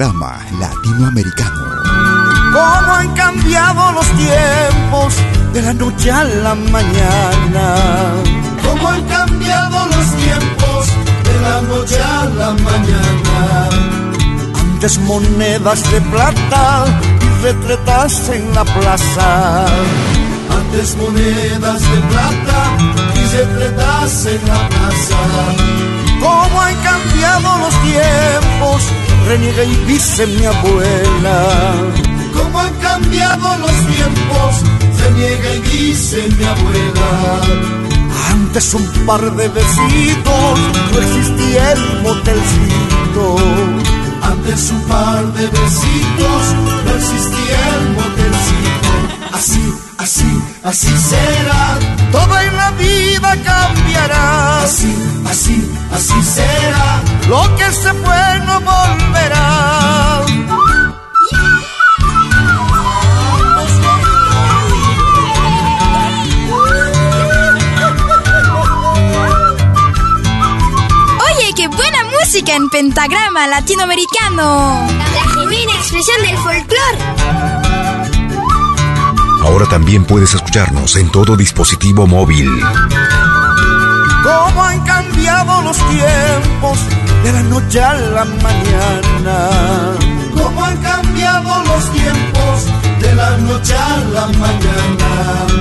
Latinoamericano. cómo han cambiado los tiempos de la noche a la mañana. Cómo han cambiado los tiempos de la noche a la mañana. Antes monedas de plata y retretas en la plaza. Antes monedas de plata y retretas en la plaza. Cómo han cambiado los tiempos, reniega y dice mi abuela. Cómo han cambiado los tiempos, se niega y dice mi abuela. Antes un par de besitos, no existía el motelcito. Antes un par de besitos, no existía el motelcito. Así, así, así será. Todo en la vida cambiará. Así, así, así será. Lo que se fue no volverá. Oye, qué buena música en pentagrama latinoamericano. La genuina expresión del folclore. Ahora también puedes escucharnos en todo dispositivo móvil. Cómo han cambiado los tiempos de la noche a la mañana. Cómo han cambiado los tiempos de la noche a la mañana.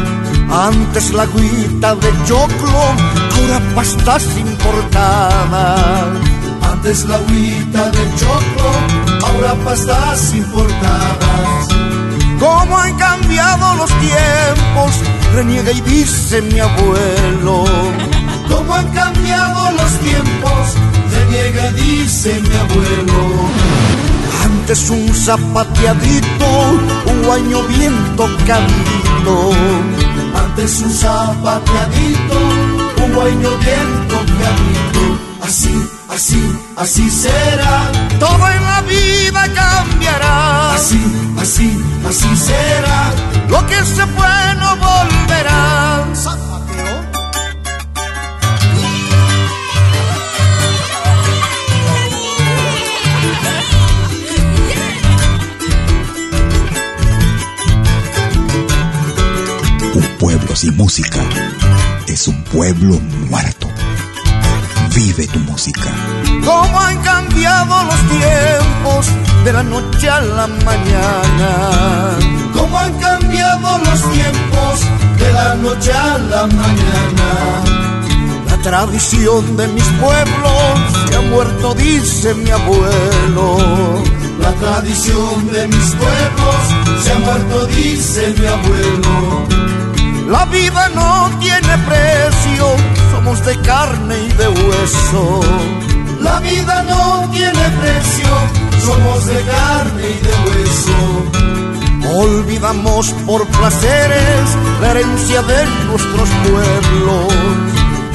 Antes la agüita de choclo, ahora pastas importadas. Antes la agüita de choclo, ahora pastas importadas. Cómo han cambiado los tiempos, reniega y dice mi abuelo. Cómo han cambiado los tiempos, reniega y dice mi abuelo. Antes un zapateadito, un guaño bien tocadito. Antes un zapateadito, un guaño bien tocadito. Así, así, así será. Todo en la vida cambiará. Así, así, así será. Lo que se fue no volverá. Un pueblo sin música es un pueblo muerto. Vive tu música. Cómo han cambiado los tiempos de la noche a la mañana. Cómo han cambiado los tiempos de la noche a la mañana. La tradición de mis pueblos se ha muerto, dice mi abuelo. La tradición de mis pueblos se ha muerto, dice mi abuelo. La vida no tiene precio, somos de carne y de hueso. La vida no tiene precio, somos de carne y de hueso. Olvidamos por placeres la herencia de nuestros pueblos.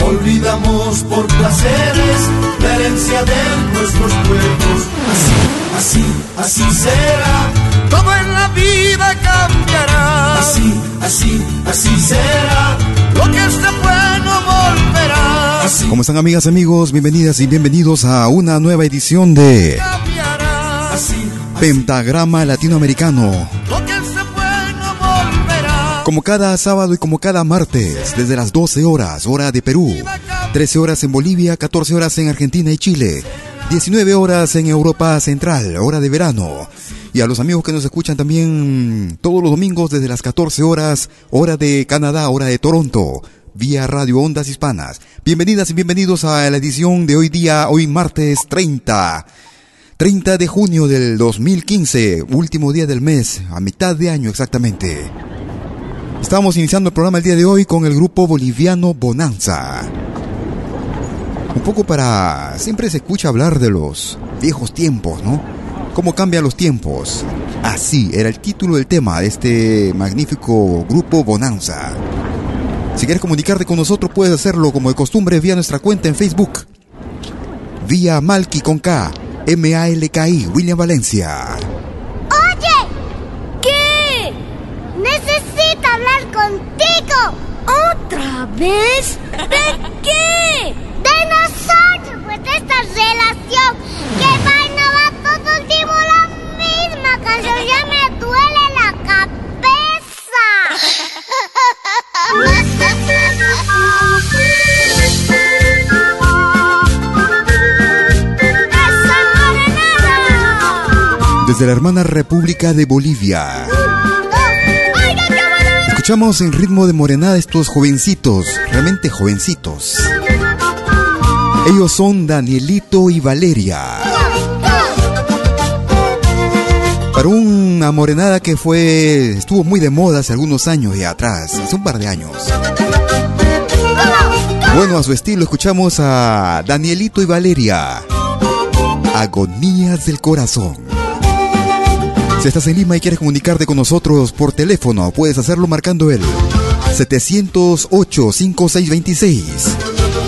Olvidamos por placeres la herencia de nuestros pueblos. Así, así, así será. Todo en la vida cambiará. Así, así, así será. Lo que está bueno volverá ¿Cómo están amigas, amigos? Bienvenidas y bienvenidos a una nueva edición de Pentagrama Latinoamericano. Como cada sábado y como cada martes, desde las 12 horas, hora de Perú, 13 horas en Bolivia, 14 horas en Argentina y Chile, 19 horas en Europa Central, hora de verano. Y a los amigos que nos escuchan también todos los domingos desde las 14 horas, hora de Canadá, hora de Toronto, vía Radio Ondas Hispanas. Bienvenidas y bienvenidos a la edición de hoy día, hoy martes 30 30 de junio del 2015, último día del mes, a mitad de año exactamente. Estamos iniciando el programa el día de hoy con el grupo boliviano Bonanza. Un poco para... Siempre se escucha hablar de los viejos tiempos, ¿no? Cómo cambian los tiempos. Así era el título del tema de este magnífico grupo Bonanza. Si quieres comunicarte con nosotros puedes hacerlo como de costumbre vía nuestra cuenta en Facebook. Vía Malki con K M-A-L-K-I, William Valencia. Oye, ¿qué? Necesito hablar contigo. ¿Otra vez? ¿De qué? De nosotros, pues de esta relación. Que va y no va todo el tiempo la misma canción. Ya me duele la cabeza. desde la hermana República de Bolivia. Escuchamos en ritmo de morenada estos jovencitos, realmente jovencitos. Ellos son Danielito y Valeria. Una morenada que fue estuvo muy de moda hace algunos años y atrás, hace un par de años. Bueno, a su estilo escuchamos a Danielito y Valeria. Agonías del corazón. Si estás en Lima y quieres comunicarte con nosotros por teléfono, puedes hacerlo marcando el 708-5626.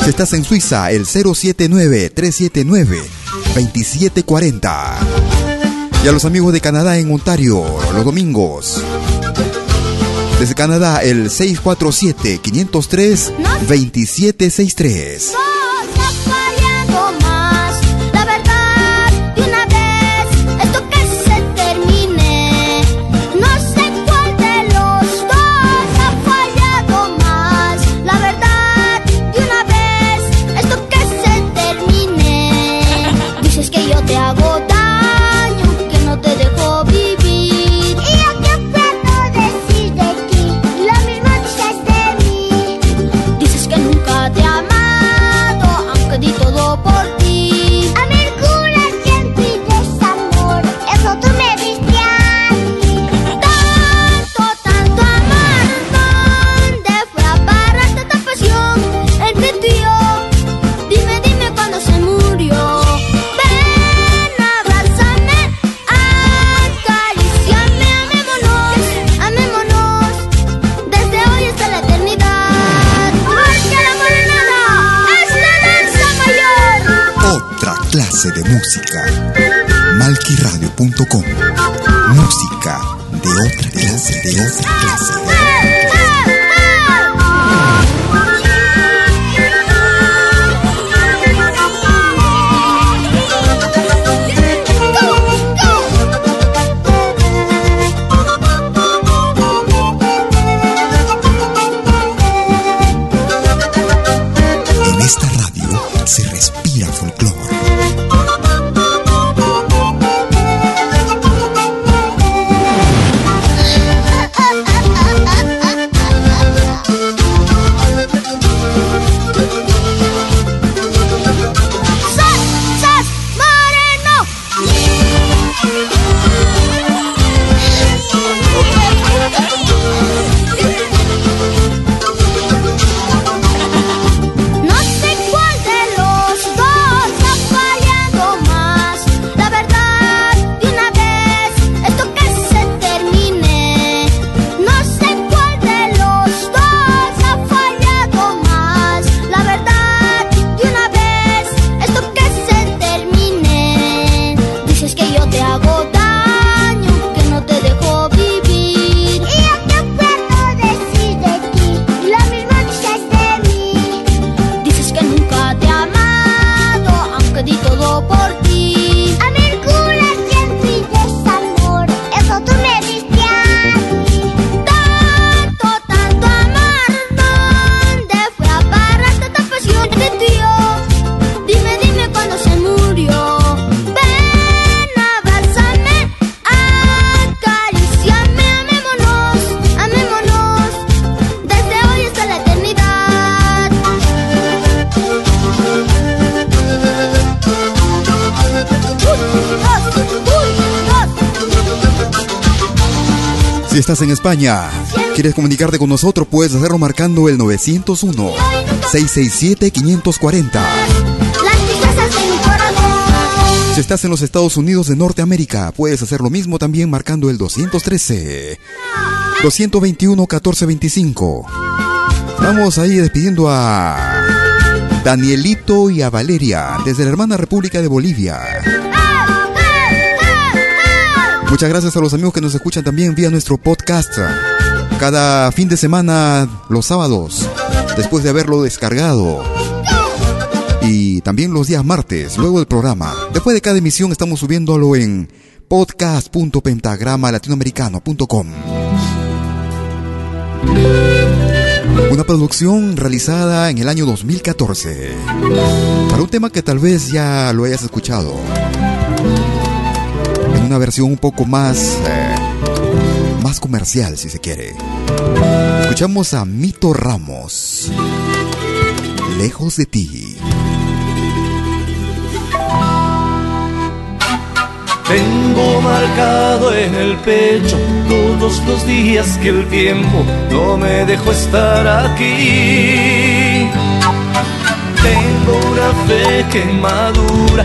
Si estás en Suiza, el 079-379-2740. Y a los amigos de Canadá en Ontario, los domingos. Desde Canadá, el 647-503-2763. Estás en España, quieres comunicarte con nosotros, puedes hacerlo marcando el 901-667-540. Si estás en los Estados Unidos de Norteamérica, puedes hacer lo mismo también marcando el 213 221 1425. Vamos ahí despidiendo a Danielito y a Valeria desde la hermana República de Bolivia. Muchas gracias a los amigos que nos escuchan también vía nuestro podcast. Cada fin de semana, los sábados, después de haberlo descargado. Y también los días martes, luego del programa. Después de cada emisión estamos subiéndolo en podcast.pentagrama-latinoamericano.com. Una producción realizada en el año 2014. Para un tema que tal vez ya lo hayas escuchado versión un poco más, eh, más comercial, si se quiere. Escuchamos a Mito Ramos, Lejos de ti. Tengo marcado en el pecho todos los días que el tiempo no me dejó estar aquí. Tengo una fe que madura,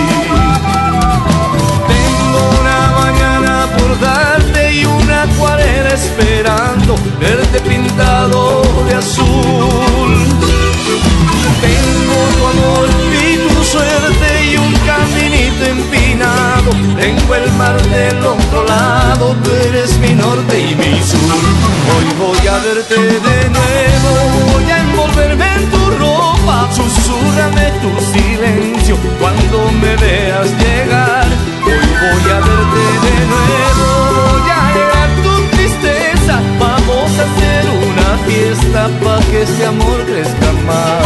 Y una acuarela esperando verte pintado de azul. Tengo tu amor y tu suerte y un caminito empinado. Tengo el mar del otro lado, tú eres mi norte y mi sur. Hoy voy a verte de nuevo, voy a envolverme en tu ropa. Susurrame tu silencio cuando me veas llegar. Hoy voy a verte de nuevo, fiesta para que este amor crezca más.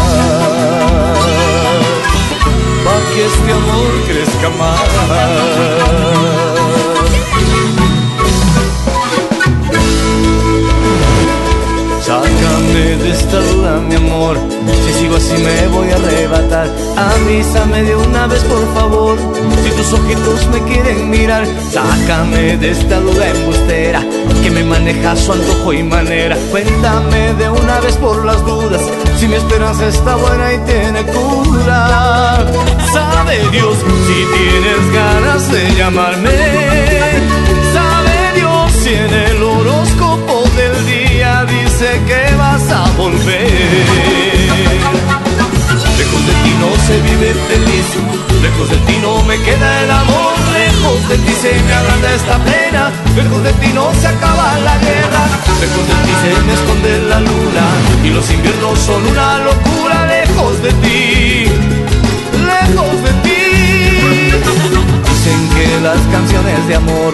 Pa' que este amor crezca más. Sácame de esta mi amor. Si sigo así me voy a arrebatar. Avísame de una vez, por favor. Si tus ojitos me quieren mirar, sácame de esta duda embustera que me maneja su antojo y manera. Cuéntame de una vez por las dudas. Si mi esperanza está buena y tiene cura. Sabe Dios si tienes ganas de llamarme. Lejos de ti no me queda el amor, lejos de ti se me agranda esta pena, lejos de ti no se acaba la guerra, lejos de ti se me esconde la luna y los inviernos son una locura, lejos de ti, lejos de ti. Dicen que las canciones de amor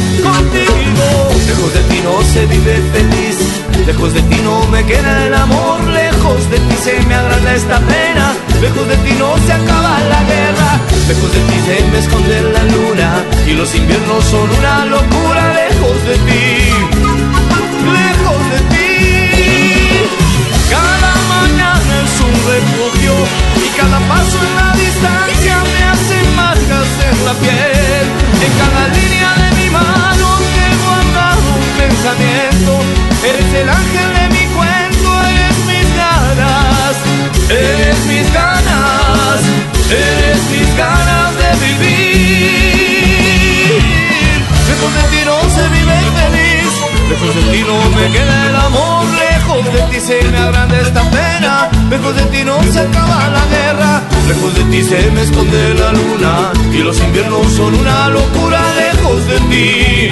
Lejos de ti no se vive feliz, lejos de ti no me queda el amor, lejos de ti se me agranda esta pena, lejos de ti no se acaba la guerra, lejos de ti se me esconde la luna. Y los inviernos son una locura, lejos de ti, lejos de ti. Cada mañana es un refugio. Y cada paso en la distancia me hace marcas en la piel. En cada línea de mi mano Eres el ángel de mi cuento, eres mis ganas, eres mis ganas, eres mis ganas de vivir. Lejos de ti no se vive feliz, lejos de de ti no me queda el amor, lejos de ti se me agranda esta pena, lejos de ti no se acaba la guerra, lejos de ti se me esconde la luna y los inviernos son una locura, lejos de ti,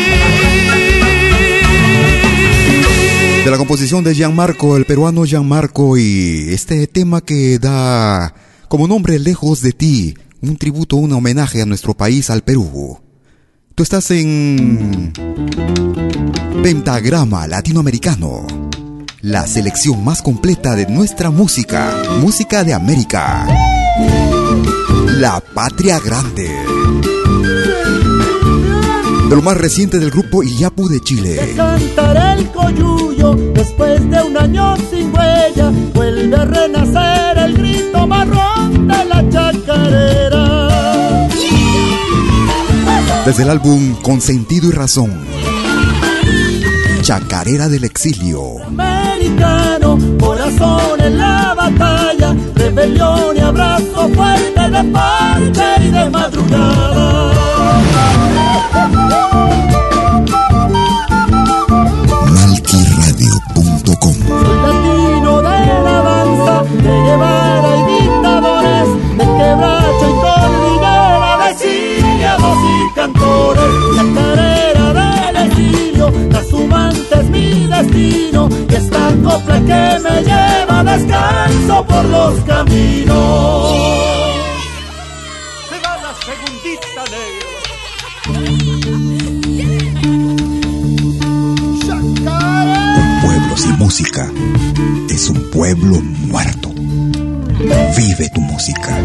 De la composición de Gianmarco, el peruano Gianmarco y este tema que da como nombre Lejos de ti, un tributo, un homenaje a nuestro país, al Perú. Tú estás en Pentagrama Latinoamericano, la selección más completa de nuestra música, música de América. La Patria Grande. De lo más reciente del grupo Iyapu de Chile. Cantaré el coyuyo después de un año sin huella. Vuelve a renacer el grito marrón de la chacarera. Desde el álbum Con sentido y razón. Chacarera del exilio. Americano, corazón en la batalla, rebelión y abrazo fuerte de parte y de madrugada. Malquiradio.com Soy latino de la danza, de Guevara y dictadores, de quebracho y cordillera, de exiliados y cantores, la carrera del exilio, trashumante es mi destino, y esta copla que me lleva descanso por los caminos. Se va la segundita. Sin música es un pueblo muerto. Vive tu música.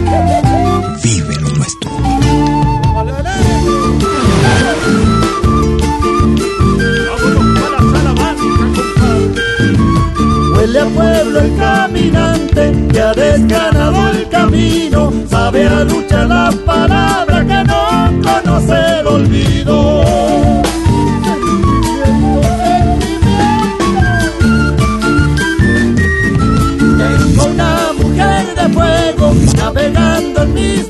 Vive lo nuestro. Huele a pueblo el caminante que ha desganado el camino, sabe a lucha la palabra que no conoce el olvido.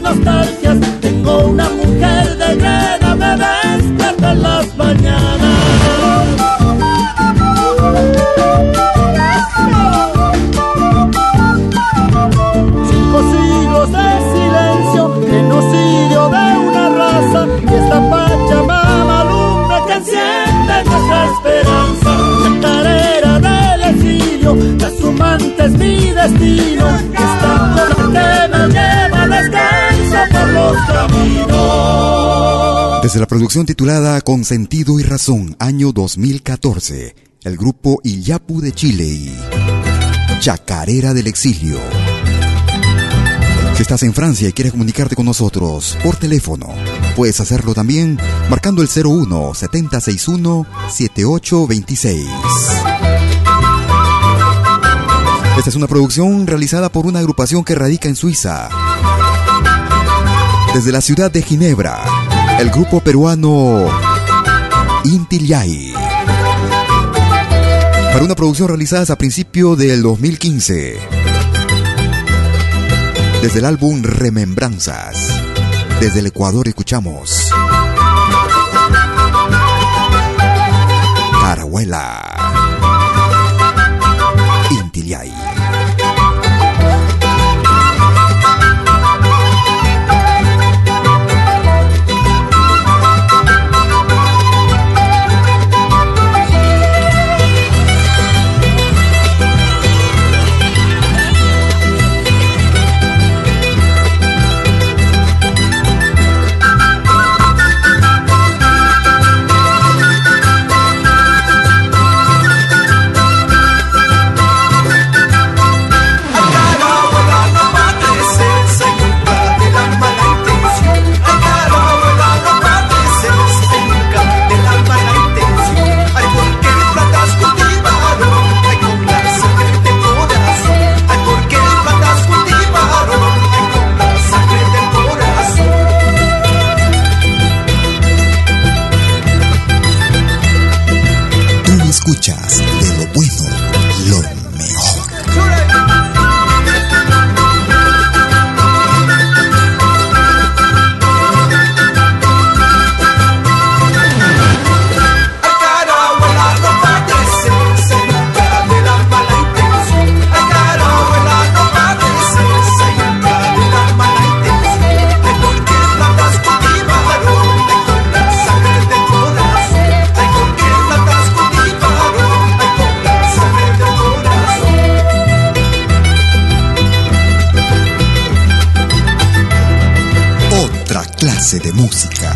Nostalgias. Tengo una mujer de guerra, me despierta en las mañanas. Cinco siglos de silencio, genocidio de una raza y esta pachamama lumbre que enciende nuestra esperanza. La carrera del exilio, trashumante es mi destino, Desde la producción titulada Con sentido y razón, año 2014, el grupo Iyapu de Chile Chacarera del Exilio. Si estás en Francia y quieres comunicarte con nosotros por teléfono, puedes hacerlo también marcando el 01 7061 7826. Esta es una producción realizada por una agrupación que radica en Suiza. Desde la ciudad de Ginebra, el grupo peruano Inti Yay. Para una producción realizada a principio del 2015. Desde el álbum Remembranzas. Desde el Ecuador escuchamos. Carahuela. Inti de música.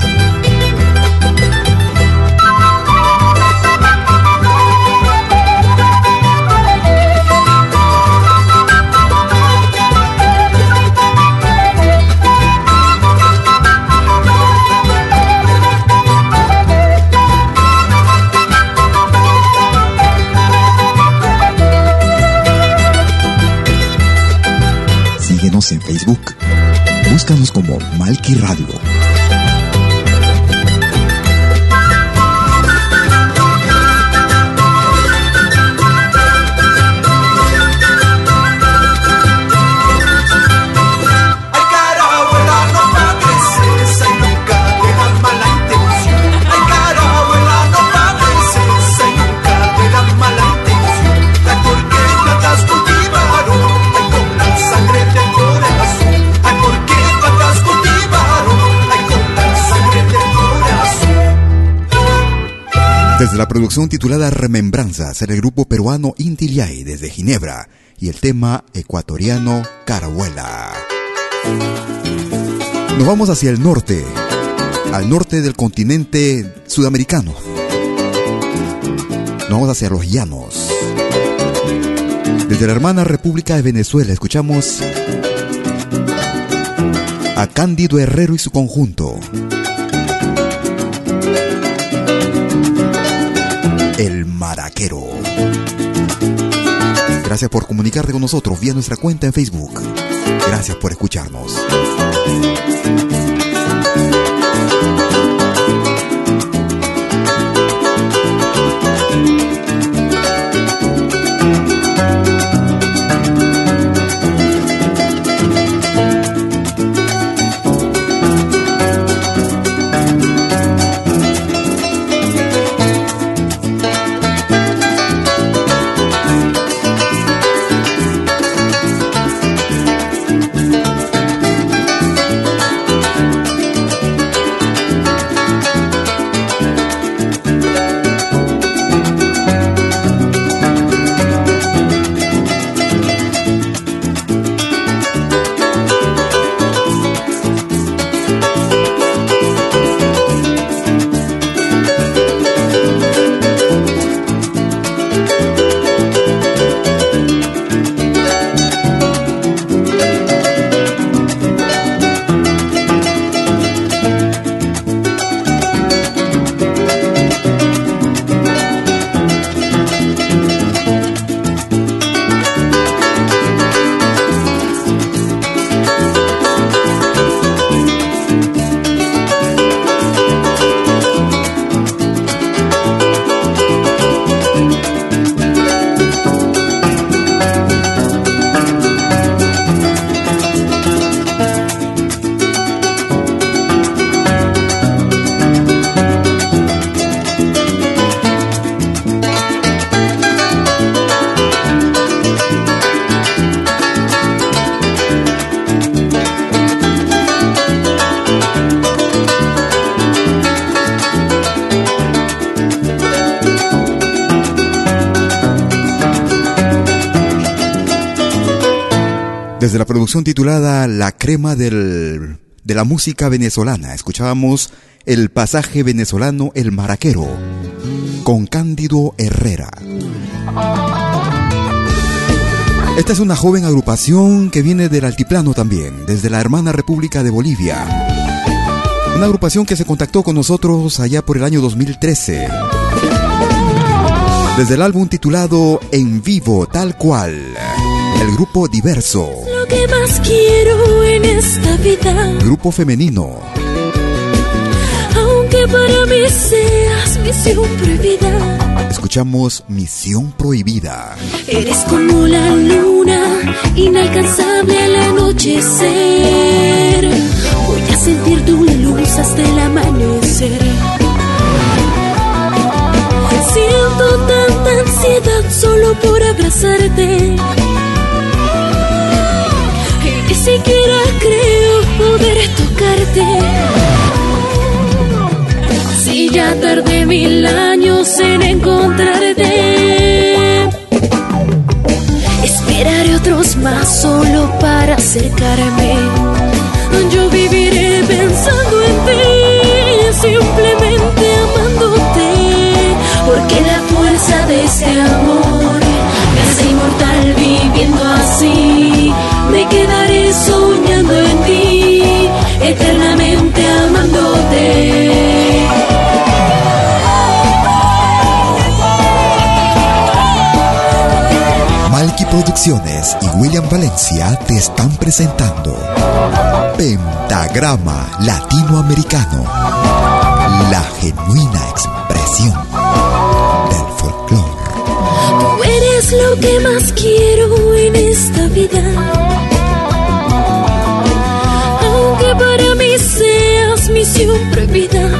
Síguenos en Facebook. Búscanos como Malki Radio. Desde la producción titulada Remembranzas, el grupo peruano Intiliay desde Ginebra y el tema ecuatoriano Carabuela. Nos vamos hacia el norte, al norte del continente sudamericano. Nos vamos hacia los llanos. Desde la hermana República de Venezuela escuchamos a Cándido Herrero y su conjunto. El Maraquero. Gracias por comunicarte con nosotros vía nuestra cuenta en Facebook. Gracias por escucharnos. Producción titulada La crema del, de la música venezolana, escuchábamos el pasaje venezolano El Maraquero con Cándido Herrera. Esta es una joven agrupación que viene del altiplano también, desde la hermana República de Bolivia. Una agrupación que se contactó con nosotros allá por el año 2013. Desde el álbum titulado En Vivo, tal cual, el grupo Diverso. Que más quiero en esta vida, Grupo femenino. aunque para mí seas misión prohibida. Escuchamos Misión Prohibida. Eres como la luna, inalcanzable al anochecer. Voy a sentir tu luz hasta el amanecer. Siento tanta ansiedad solo por abrazarte. Si ya tardé mil años en encontrarte, esperaré otros más solo para acercarme. Yo viviré pensando en ti, simplemente amándote, porque la fuerza de este amor Producciones y William Valencia te están presentando Pentagrama Latinoamericano, la genuina expresión del folclore. Tú eres lo que más quiero en esta vida. Aunque para mí seas misión prohibida.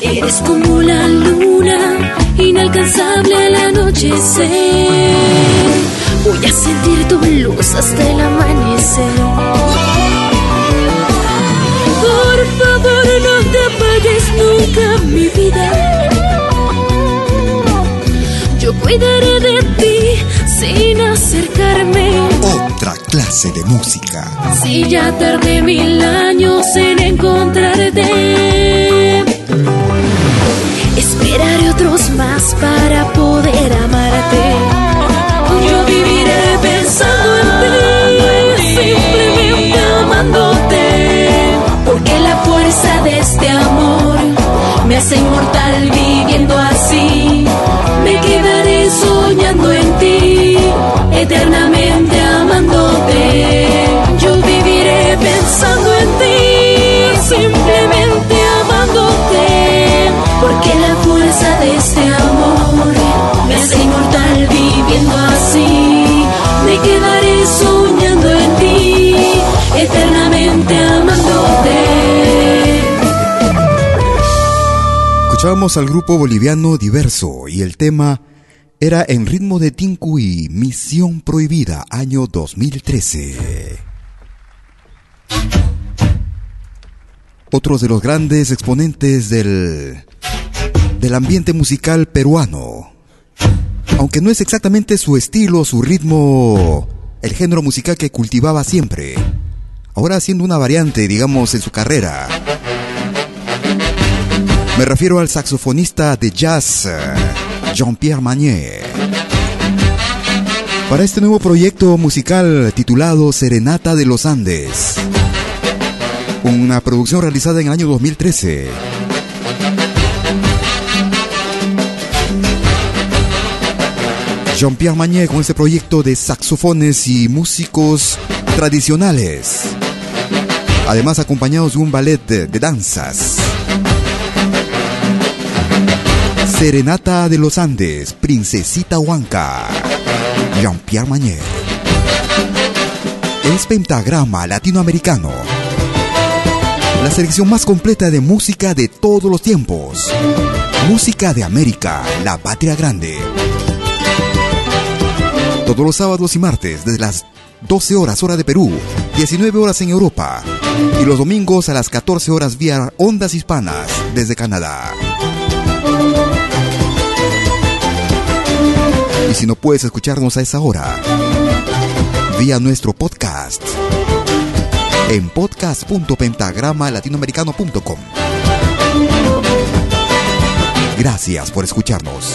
Eres como la luna, inalcanzable al anochecer. Voy a sentir tu luz hasta el amanecer. Por favor, no te apagues nunca, mi vida. Yo cuidaré de ti sin acercarme. Otra clase de música. Si ya tardé mil años en encontrarte, para poder amarte. Yo viviré pensando en ti, simplemente amándote, porque la fuerza de este amor me hace inmortal viviendo Escuchábamos al grupo boliviano Diverso y el tema era en ritmo de Tincuy, Misión Prohibida, año 2013. Otros de los grandes exponentes del, del ambiente musical peruano. Aunque no es exactamente su estilo, su ritmo, el género musical que cultivaba siempre. Ahora haciendo una variante, digamos, en su carrera. Me refiero al saxofonista de jazz, Jean-Pierre Magnier. Para este nuevo proyecto musical titulado Serenata de los Andes. Una producción realizada en el año 2013. Jean-Pierre Magnier con este proyecto de saxofones y músicos tradicionales. Además acompañados de un ballet de danzas. Serenata de los Andes, Princesita Huanca, Jean-Pierre Magnier. Es pentagrama latinoamericano. La selección más completa de música de todos los tiempos. Música de América, la patria grande. Todos los sábados y martes, desde las 12 horas hora de Perú, 19 horas en Europa. Y los domingos a las 14 horas vía ondas hispanas desde Canadá. Y si no puedes escucharnos a esa hora, vía nuestro podcast en podcast.pentagrama-latinoamericano.com. Gracias por escucharnos.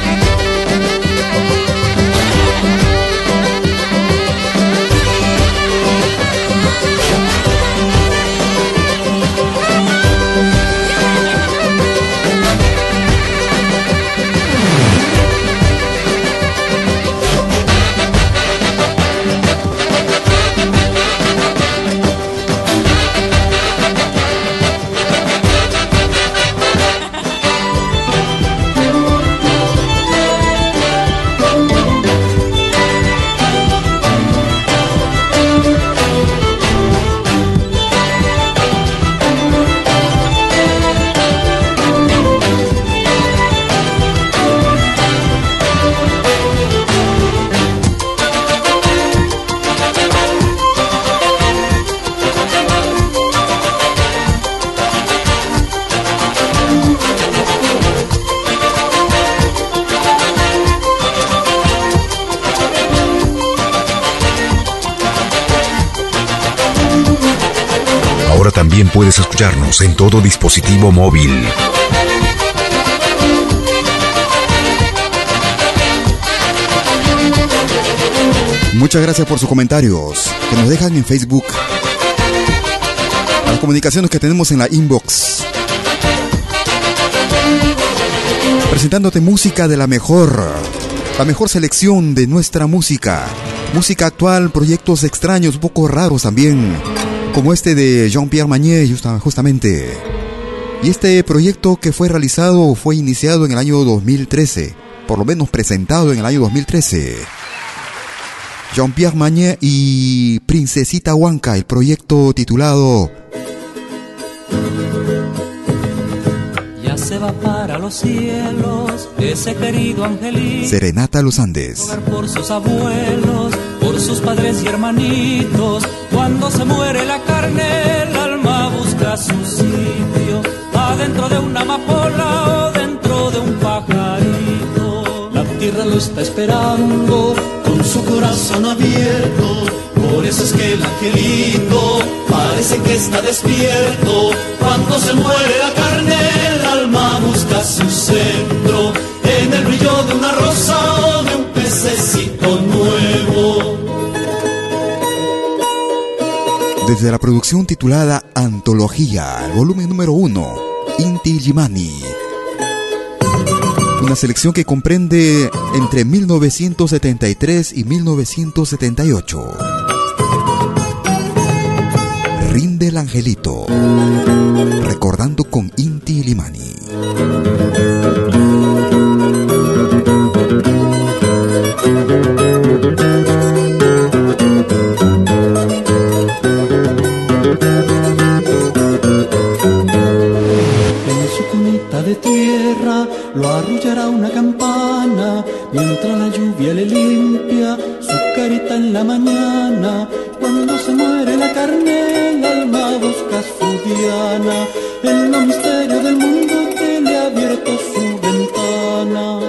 En todo dispositivo móvil. Muchas gracias por sus comentarios que nos dejan en Facebook. Las comunicaciones que tenemos en la inbox. Presentándote música de la mejor. La mejor selección de nuestra música. Música actual, proyectos extraños, poco raros también como este de Jean-Pierre Magnier justamente. Y este proyecto que fue realizado fue iniciado en el año 2013, por lo menos presentado en el año 2013. Jean-Pierre Magnier y Princesita Huanca, el proyecto titulado Ya se va para los cielos ese querido angelito. Serenata Los Andes. Por sus abuelos, sus padres y hermanitos cuando se muere la carne, el alma busca su sitio, adentro de una amapola o dentro de un pajarito. La tierra lo está esperando con su corazón abierto. Por eso es que el angelito parece que está despierto. Cuando se muere la carne, el alma busca su centro. En el brillo de una rosa desde la producción titulada Antología, volumen número 1, Inti Jimani. Una selección que comprende entre 1973 y 1978. Rinde el angelito, recordando con Inti Limani. Lo arrullará una campana mientras la lluvia le limpia su carita en la mañana. Cuando se muere la carne, el alma busca su diana en los misterios del mundo que le ha abierto su ventana.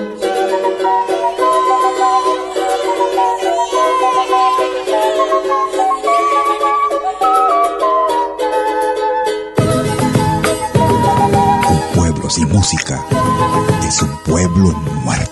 Pueblos y música es un pueblo muerto.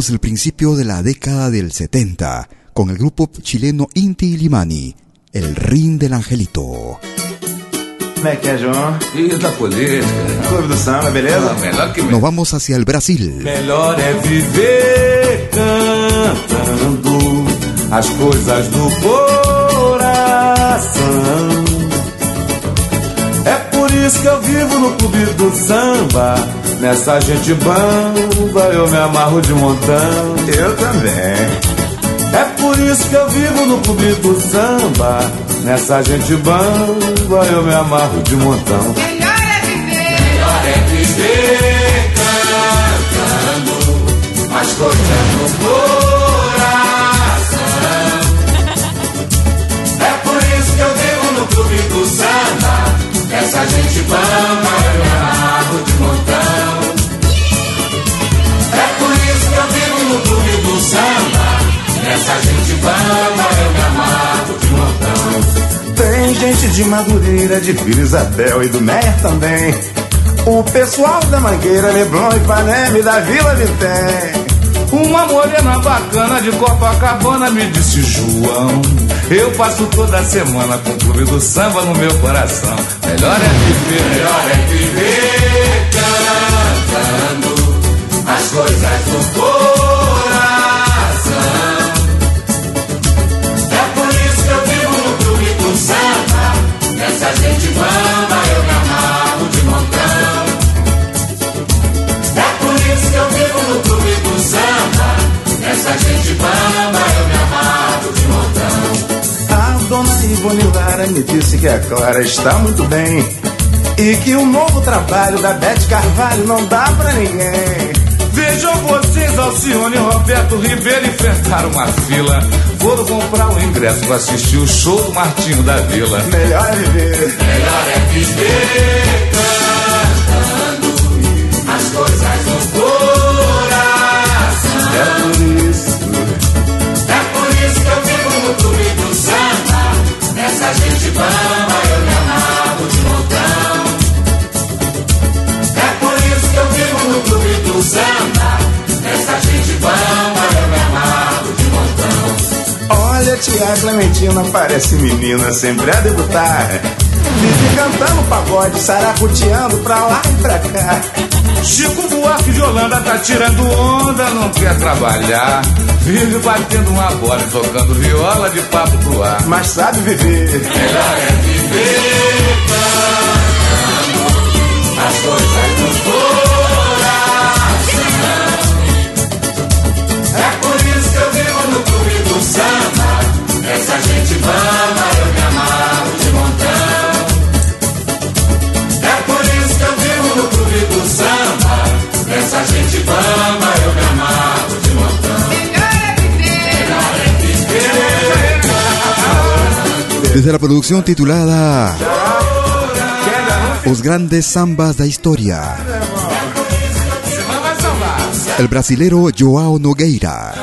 escuchamos el principio de la década del 70 con el grupo chileno Inti Limani, El Ring del Angelito. Como é que é, João? E da política? Clube do Samba, beleza? Ah, melhor que Nos vamos hacia el Brasil. Melhor é viver cantando as coisas do coração. É por isso que eu vivo no clube do samba. Nessa gente bamba eu me amarro de montão. Eu também. É por isso que eu vivo no clube do samba. Nessa gente bamba eu me amarro de montão. Melhor é viver, melhor é viver cantando as coisas do coração. Essa gente me amarro de montão. É por isso que eu vivo no clube do samba. Essa gente me amarro de montão. Tem gente de Madureira, de Vila Isabel e do Meia também. O pessoal da Mangueira, Leblon, Ipanema e da Vila Vitem. Uma morena bacana de Copacabana me disse João. Eu passo toda semana com o clube do samba no meu coração. Melhor é viver, melhor é viver cantando as coisas do coração eu me A dona Ivone me disse que a Clara está muito bem E que o novo trabalho da Beth Carvalho não dá pra ninguém. Vejam vocês, Alcione e Roberto Ribeiro enfrentaram uma fila. Foram comprar um ingresso pra assistir o show do Martinho da Vila. Melhor é viver. Melhor é viver cantando. As coisas Nessa gente bamba eu me amarro de montão. É por isso que eu vivo no clube do samba. Nessa gente bamba eu me amarro de montão. Olha, tia Clementina parece menina, sempre a debutar. Vive cantando pagode, saracuteando pra lá e pra cá Chico Buarque de Holanda tá tirando onda, não quer trabalhar. Vive batendo uma bola e tocando viola de papo pro ar. Mas sabe viver. Melhor é viver cantando as coisas do. Desde la producción titulada Os Grandes Zambas da Historia, el brasilero Joao Nogueira,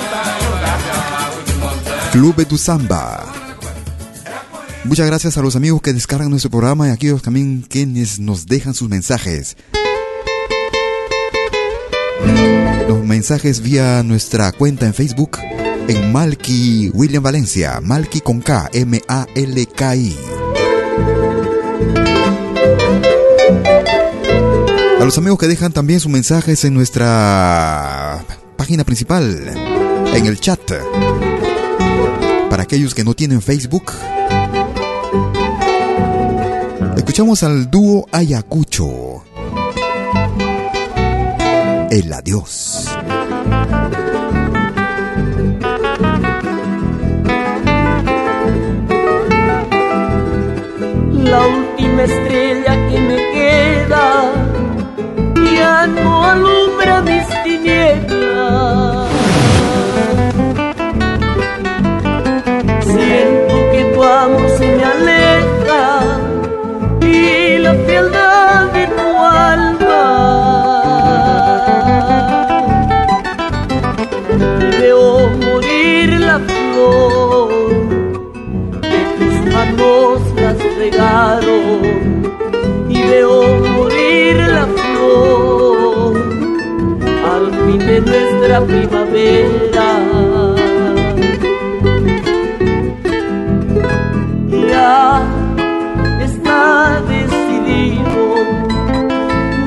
Clube do Samba. Muchas gracias a los amigos que descargan nuestro programa y a aquellos también quienes nos dejan sus mensajes. Los mensajes vía nuestra cuenta en Facebook en Malky William Valencia, Malky con K, M-A-L-K-I. A los amigos que dejan también sus mensajes en nuestra página principal, en el chat. Para aquellos que no tienen Facebook, escuchamos al dúo Ayacucho. El adiós. La última estrella que me queda ya no alumbra mis tinieblas. Siento que tu amor se me y veo morir la flor al fin de nuestra primavera. Ya está decidido,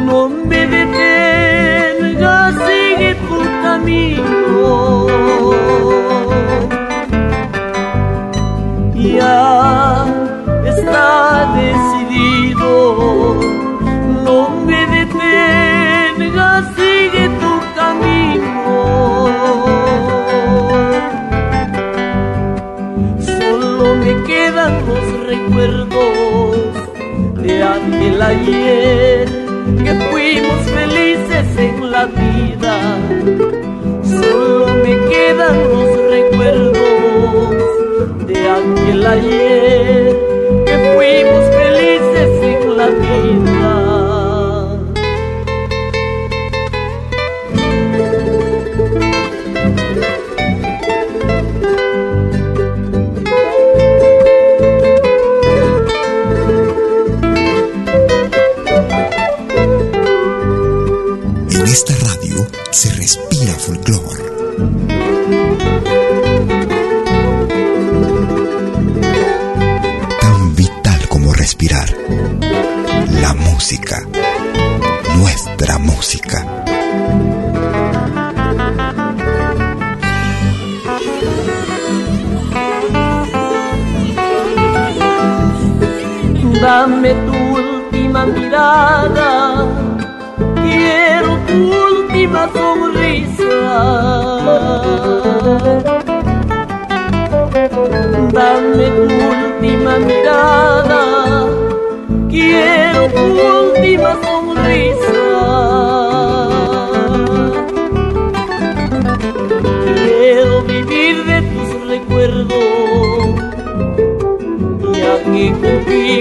no me detengas, sigue tu camino. Ayer que fuimos felices en la vida. Solo me quedan los recuerdos de aquel ayer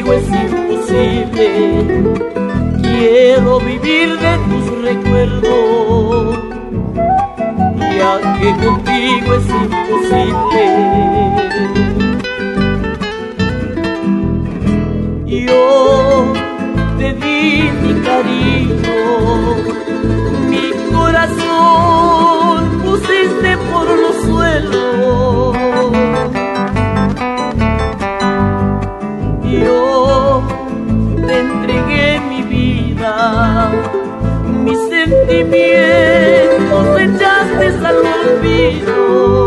contigo es imposible. Quiero vivir de tus recuerdos, ya que contigo es imposible. Yo te di mi cariño, mi corazón pusiste por los suelos. Sentimientos echaste al olvido.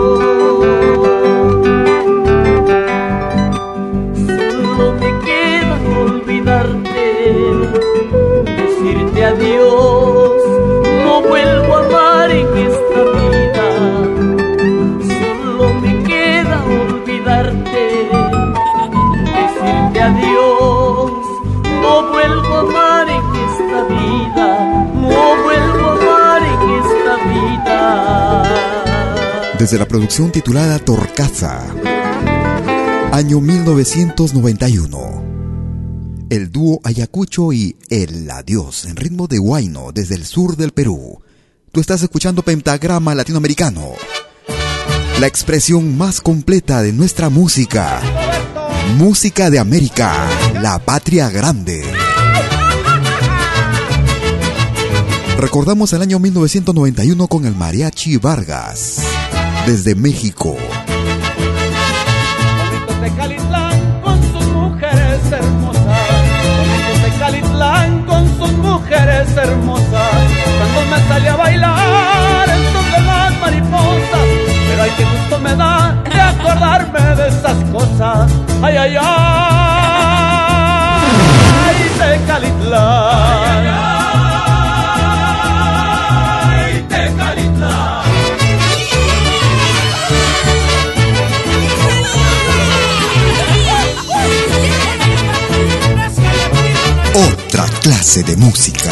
Desde la producción titulada Torcaza, año 1991. El dúo Ayacucho y El Adiós en ritmo de guayno desde el sur del Perú. Tú estás escuchando Pentagrama Latinoamericano. La expresión más completa de nuestra música. Música de América, la patria grande. Recordamos el año 1991 con el Mariachi Vargas, desde México. De Calitlán con sus mujeres hermosas. De Calitlán con sus mujeres hermosas. Cuando me salí a bailar en son de las mariposas. Pero ay, qué gusto me da de acordarme de esas cosas. Ay, ay, ay. Ay, de Calitlán. Ay, clase de música.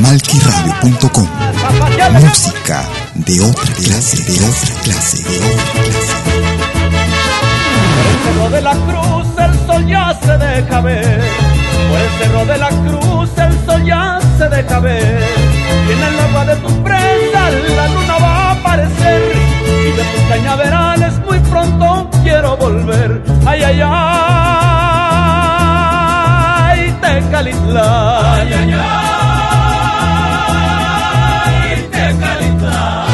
Malquiradio.com. Música de otra clase, de otra clase, de otra clase. Por el cerro de la cruz el sol ya se deja ver. Por el cerro de la cruz el sol ya se deja ver. Y en el agua de tus presas la luna va a aparecer. Y de tus cañaverales muy pronto quiero volver. Ay, ay, ay, Tecalitlán. Ay, ay, ay, Tecalitlán.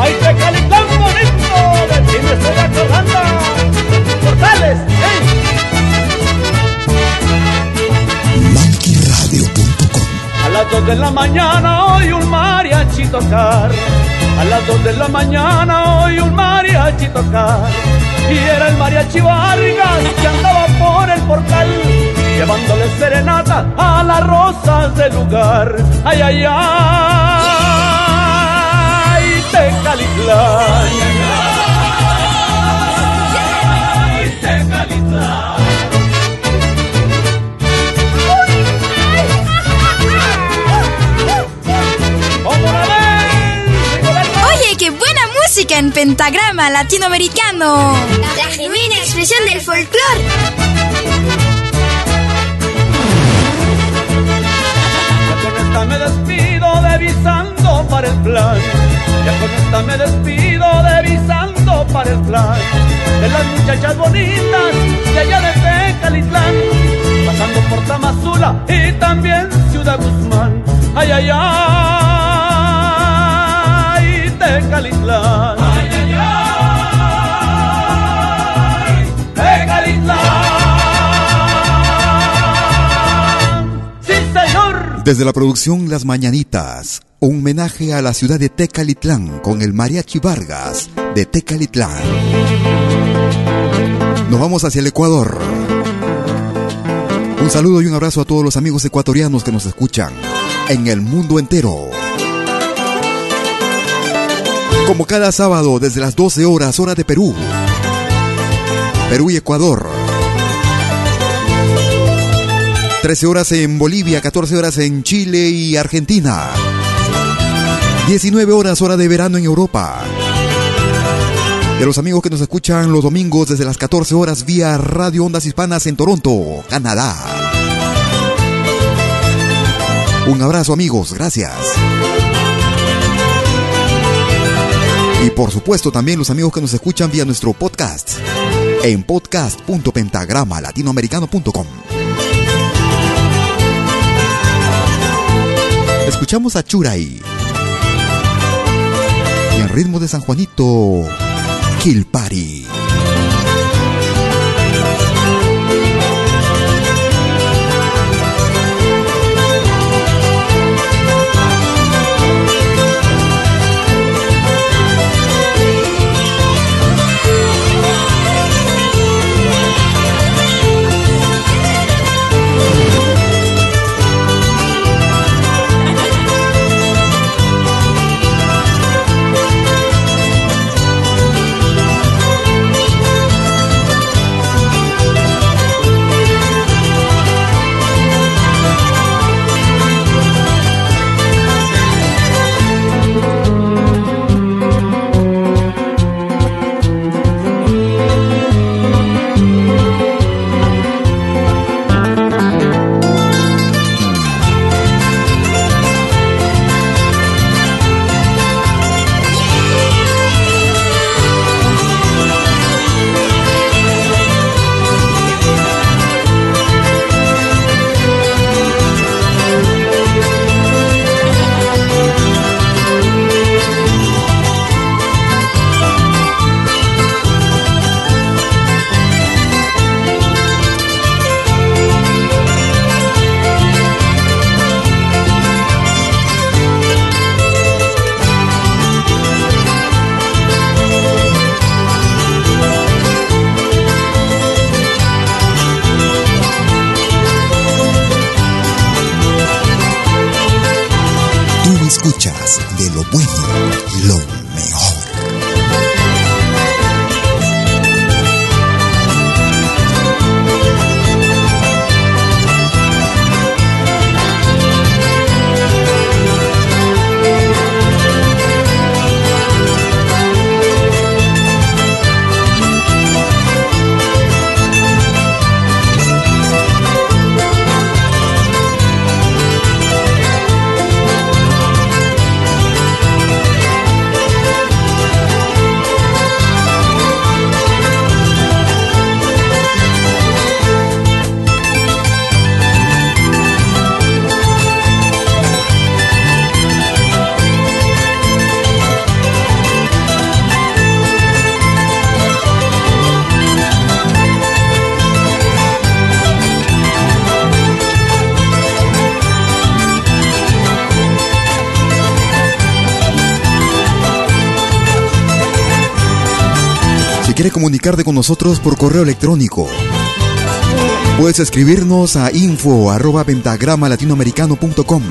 Ay, Tecalitlán bonito, de ti me estoy acordando. Portales, ¡ey! Malquiradio.com A las dos de la mañana oí un mariachi tocar. A las dos de la mañana oí un mariachi tocar. Y era el mariachi Vargas que andaba por el portal. llevándole serenata a las rosas del lugar. Ay, ay, ay, Tecalitlán. Ay, ay, ay, Tecalitlán. Oye, qué buena música en pentagrama latinoamericano. La genuina expresión del folclore. Me despido devisando para el plan. Ya con esta me despido devisando para el plan. De las muchachas bonitas de allá de Tecalitlán. Pasando por Tamazula y también Ciudad Guzmán. Ay, ay, ay, Tecalitlán. Ay, Tecalitlán. Sí, señor. Desde la producción Las Mañanitas, un homenaje a la ciudad de Tecalitlán con el Mariachi Vargas de Tecalitlán. Nos vamos hacia el Ecuador. Un saludo y un abrazo a todos los amigos ecuatorianos que nos escuchan en el mundo entero. Como cada sábado desde las 12 horas hora de Perú. Perú y Ecuador. 13 horas en Bolivia, 14 horas en Chile y Argentina. 19 horas hora de verano en Europa. De los amigos que nos escuchan los domingos desde las 14 horas vía Radio Ondas Hispanas en Toronto, Canadá. Un abrazo amigos, gracias. Y por supuesto también los amigos que nos escuchan vía nuestro podcast en podcast.pentagramalatinoamericano.com. Escuchamos a Churay. Y en ritmo de San Juanito, Kill Quiere comunicarte con nosotros por correo electrónico, Puedes escribirnos a info arroba pentagrama latinoamericano.com.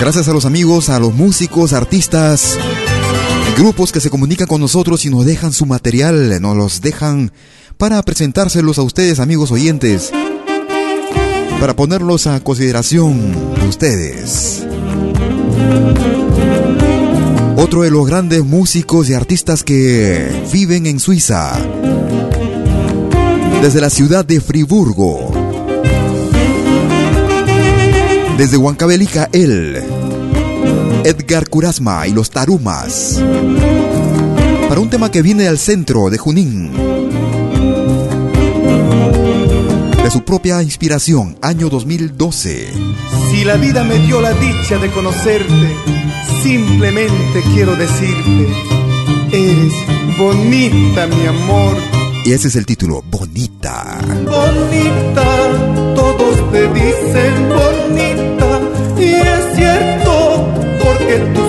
Gracias a los amigos, a los músicos, artistas, grupos que se comunican con nosotros y nos dejan su material, nos los dejan para presentárselos a ustedes, amigos oyentes, para ponerlos a consideración de ustedes. Otro de los grandes músicos y artistas que viven en Suiza, desde la ciudad de Friburgo, desde Huancavelica, él, Edgar Curasma y los Tarumas, para un tema que viene al centro de Junín, de su propia inspiración, año 2012. Si la vida me dio la dicha de conocerte, simplemente quiero decirte, eres bonita, mi amor. Y ese es el título, Bonita. Bonita, todos te dicen bonita, y es cierto, porque tus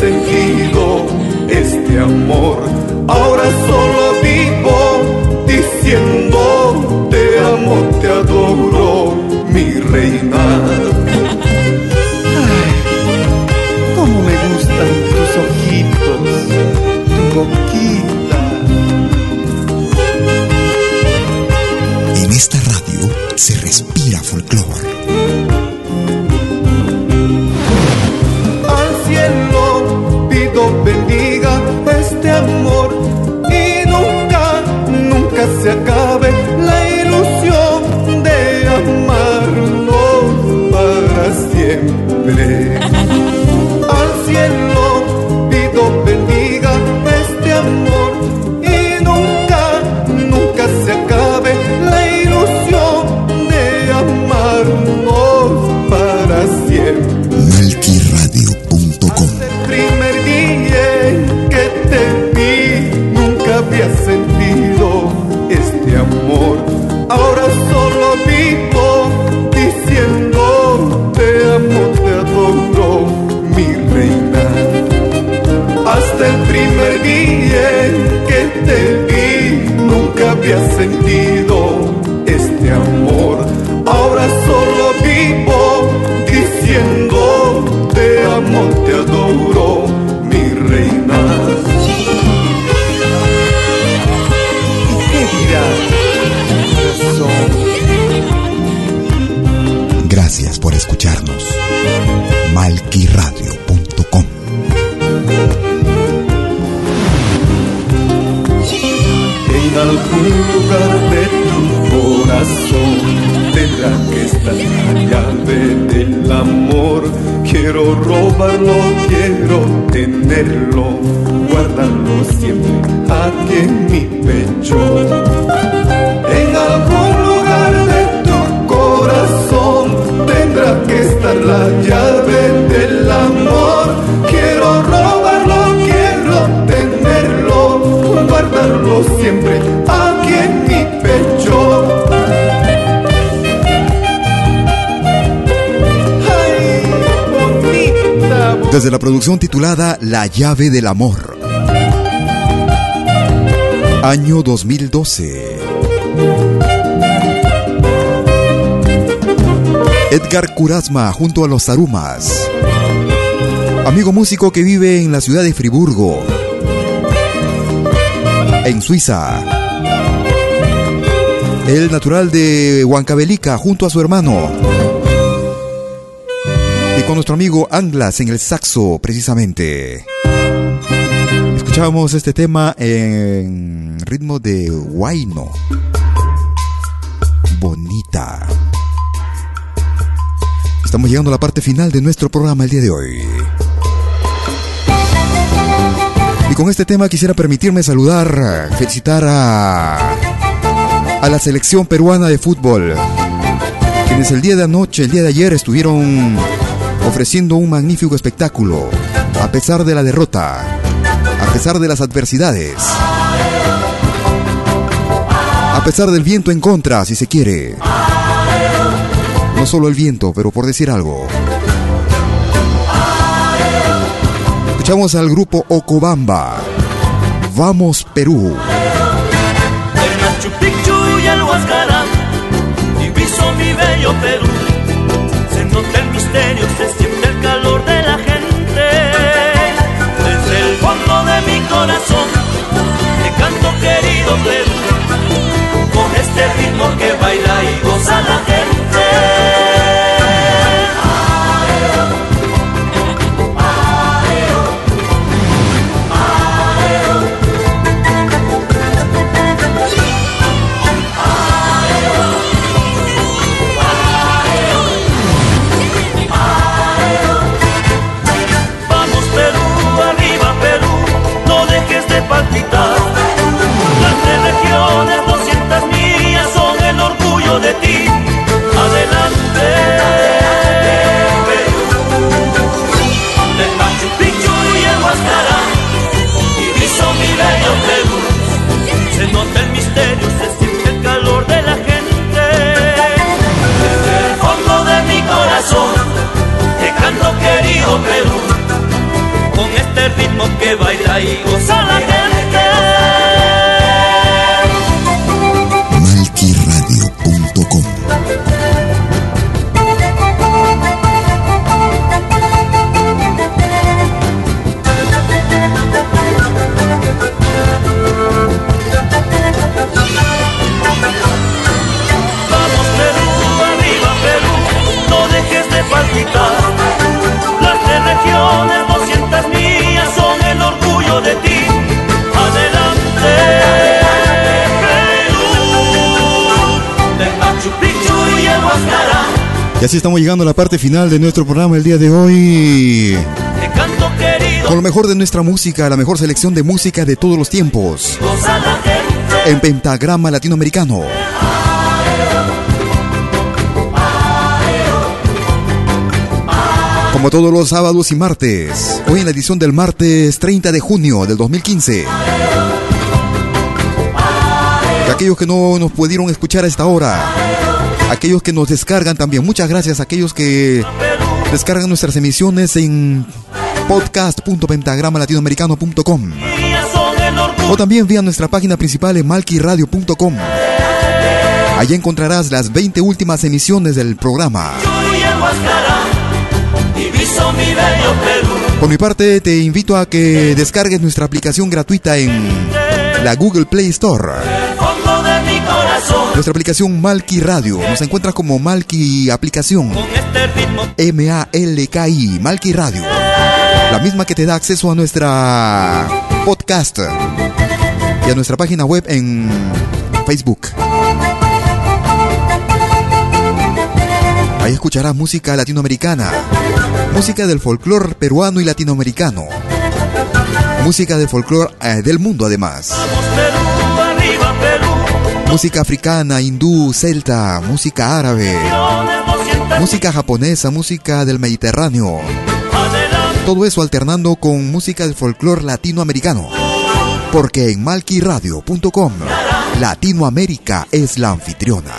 sentido este amor. Ahora solo vivo diciendo te amo, te adoro, mi reina. Ay, cómo me gustan tus ojitos, tu boquita. En esta radio se respira folclore. En mi pecho. En algún lugar de tu corazón tendrá que estar la llave del amor. Quiero robarlo, quiero tenerlo, guardarlo siempre aquí en mi pecho. Desde la producción titulada La llave del amor. Año 2012. Edgar Curasma junto a los Tarumas. Amigo músico que vive en la ciudad de Friburgo, en Suiza. El natural de Huancavelica junto a su hermano. Y con nuestro amigo Anglas en el saxo, precisamente. Escuchábamos este tema en ritmo de Huayno. bonita. Estamos llegando a la parte final de nuestro programa el día de hoy. Y con este tema quisiera permitirme saludar, felicitar a, a la selección peruana de fútbol, quienes el día de anoche, el día de ayer estuvieron ofreciendo un magnífico espectáculo, a pesar de la derrota, a pesar de las adversidades, a pesar del viento en contra, si se quiere. No solo el viento, pero por decir algo. Escuchamos al grupo Ocobamba. Vamos Perú. Machu Picchu y el Huascarán, diviso mi bello Perú. Se nota el misterio, llegando a la parte final de nuestro programa el día de hoy. Con lo mejor de nuestra música, la mejor selección de música de todos los tiempos. En pentagrama latinoamericano. Como todos los sábados y martes, hoy en la edición del martes 30 de junio del 2015. Y aquellos que no nos pudieron escuchar a esta hora, aquellos que nos descargan también, muchas gracias a aquellos que descargan nuestras emisiones en podcast.pentagramalatinoamericano.com o también vía nuestra página principal en malquiradio.com. Allí encontrarás las 20 últimas emisiones del programa. Por mi parte, te invito a que descargues nuestra aplicación gratuita en la Google Play Store. Corazón, Nuestra aplicación Malki Radio. Nos encuentras como Malki Aplicación. este ritmo M-A-L-K-I, Malki Radio. La misma que te da acceso a nuestra podcast y a nuestra página web en Facebook. Ahí escucharás música latinoamericana, música del folclore peruano y latinoamericano, música del folclore eh, del mundo además, Perú, arriba Perú. Música africana, hindú, celta, música árabe, música japonesa, música del Mediterráneo. Todo eso alternando con música del folclore latinoamericano. Porque en malquiradio.com, Latinoamérica es la anfitriona.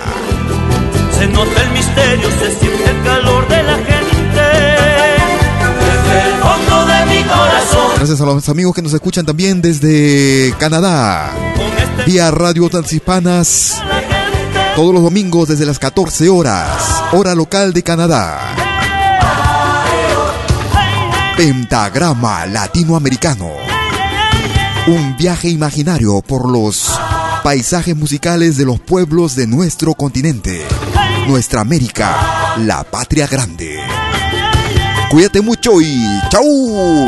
Se nota el misterio, se siente el calor Gracias a los amigos que nos escuchan también desde Canadá. Vía Radio Transhispanas. Todos los domingos desde las 14 horas. Hora local de Canadá. Pentagrama Latinoamericano. Un viaje imaginario por los paisajes musicales de los pueblos de nuestro continente. Nuestra América, la patria grande. Cuídate mucho y chau.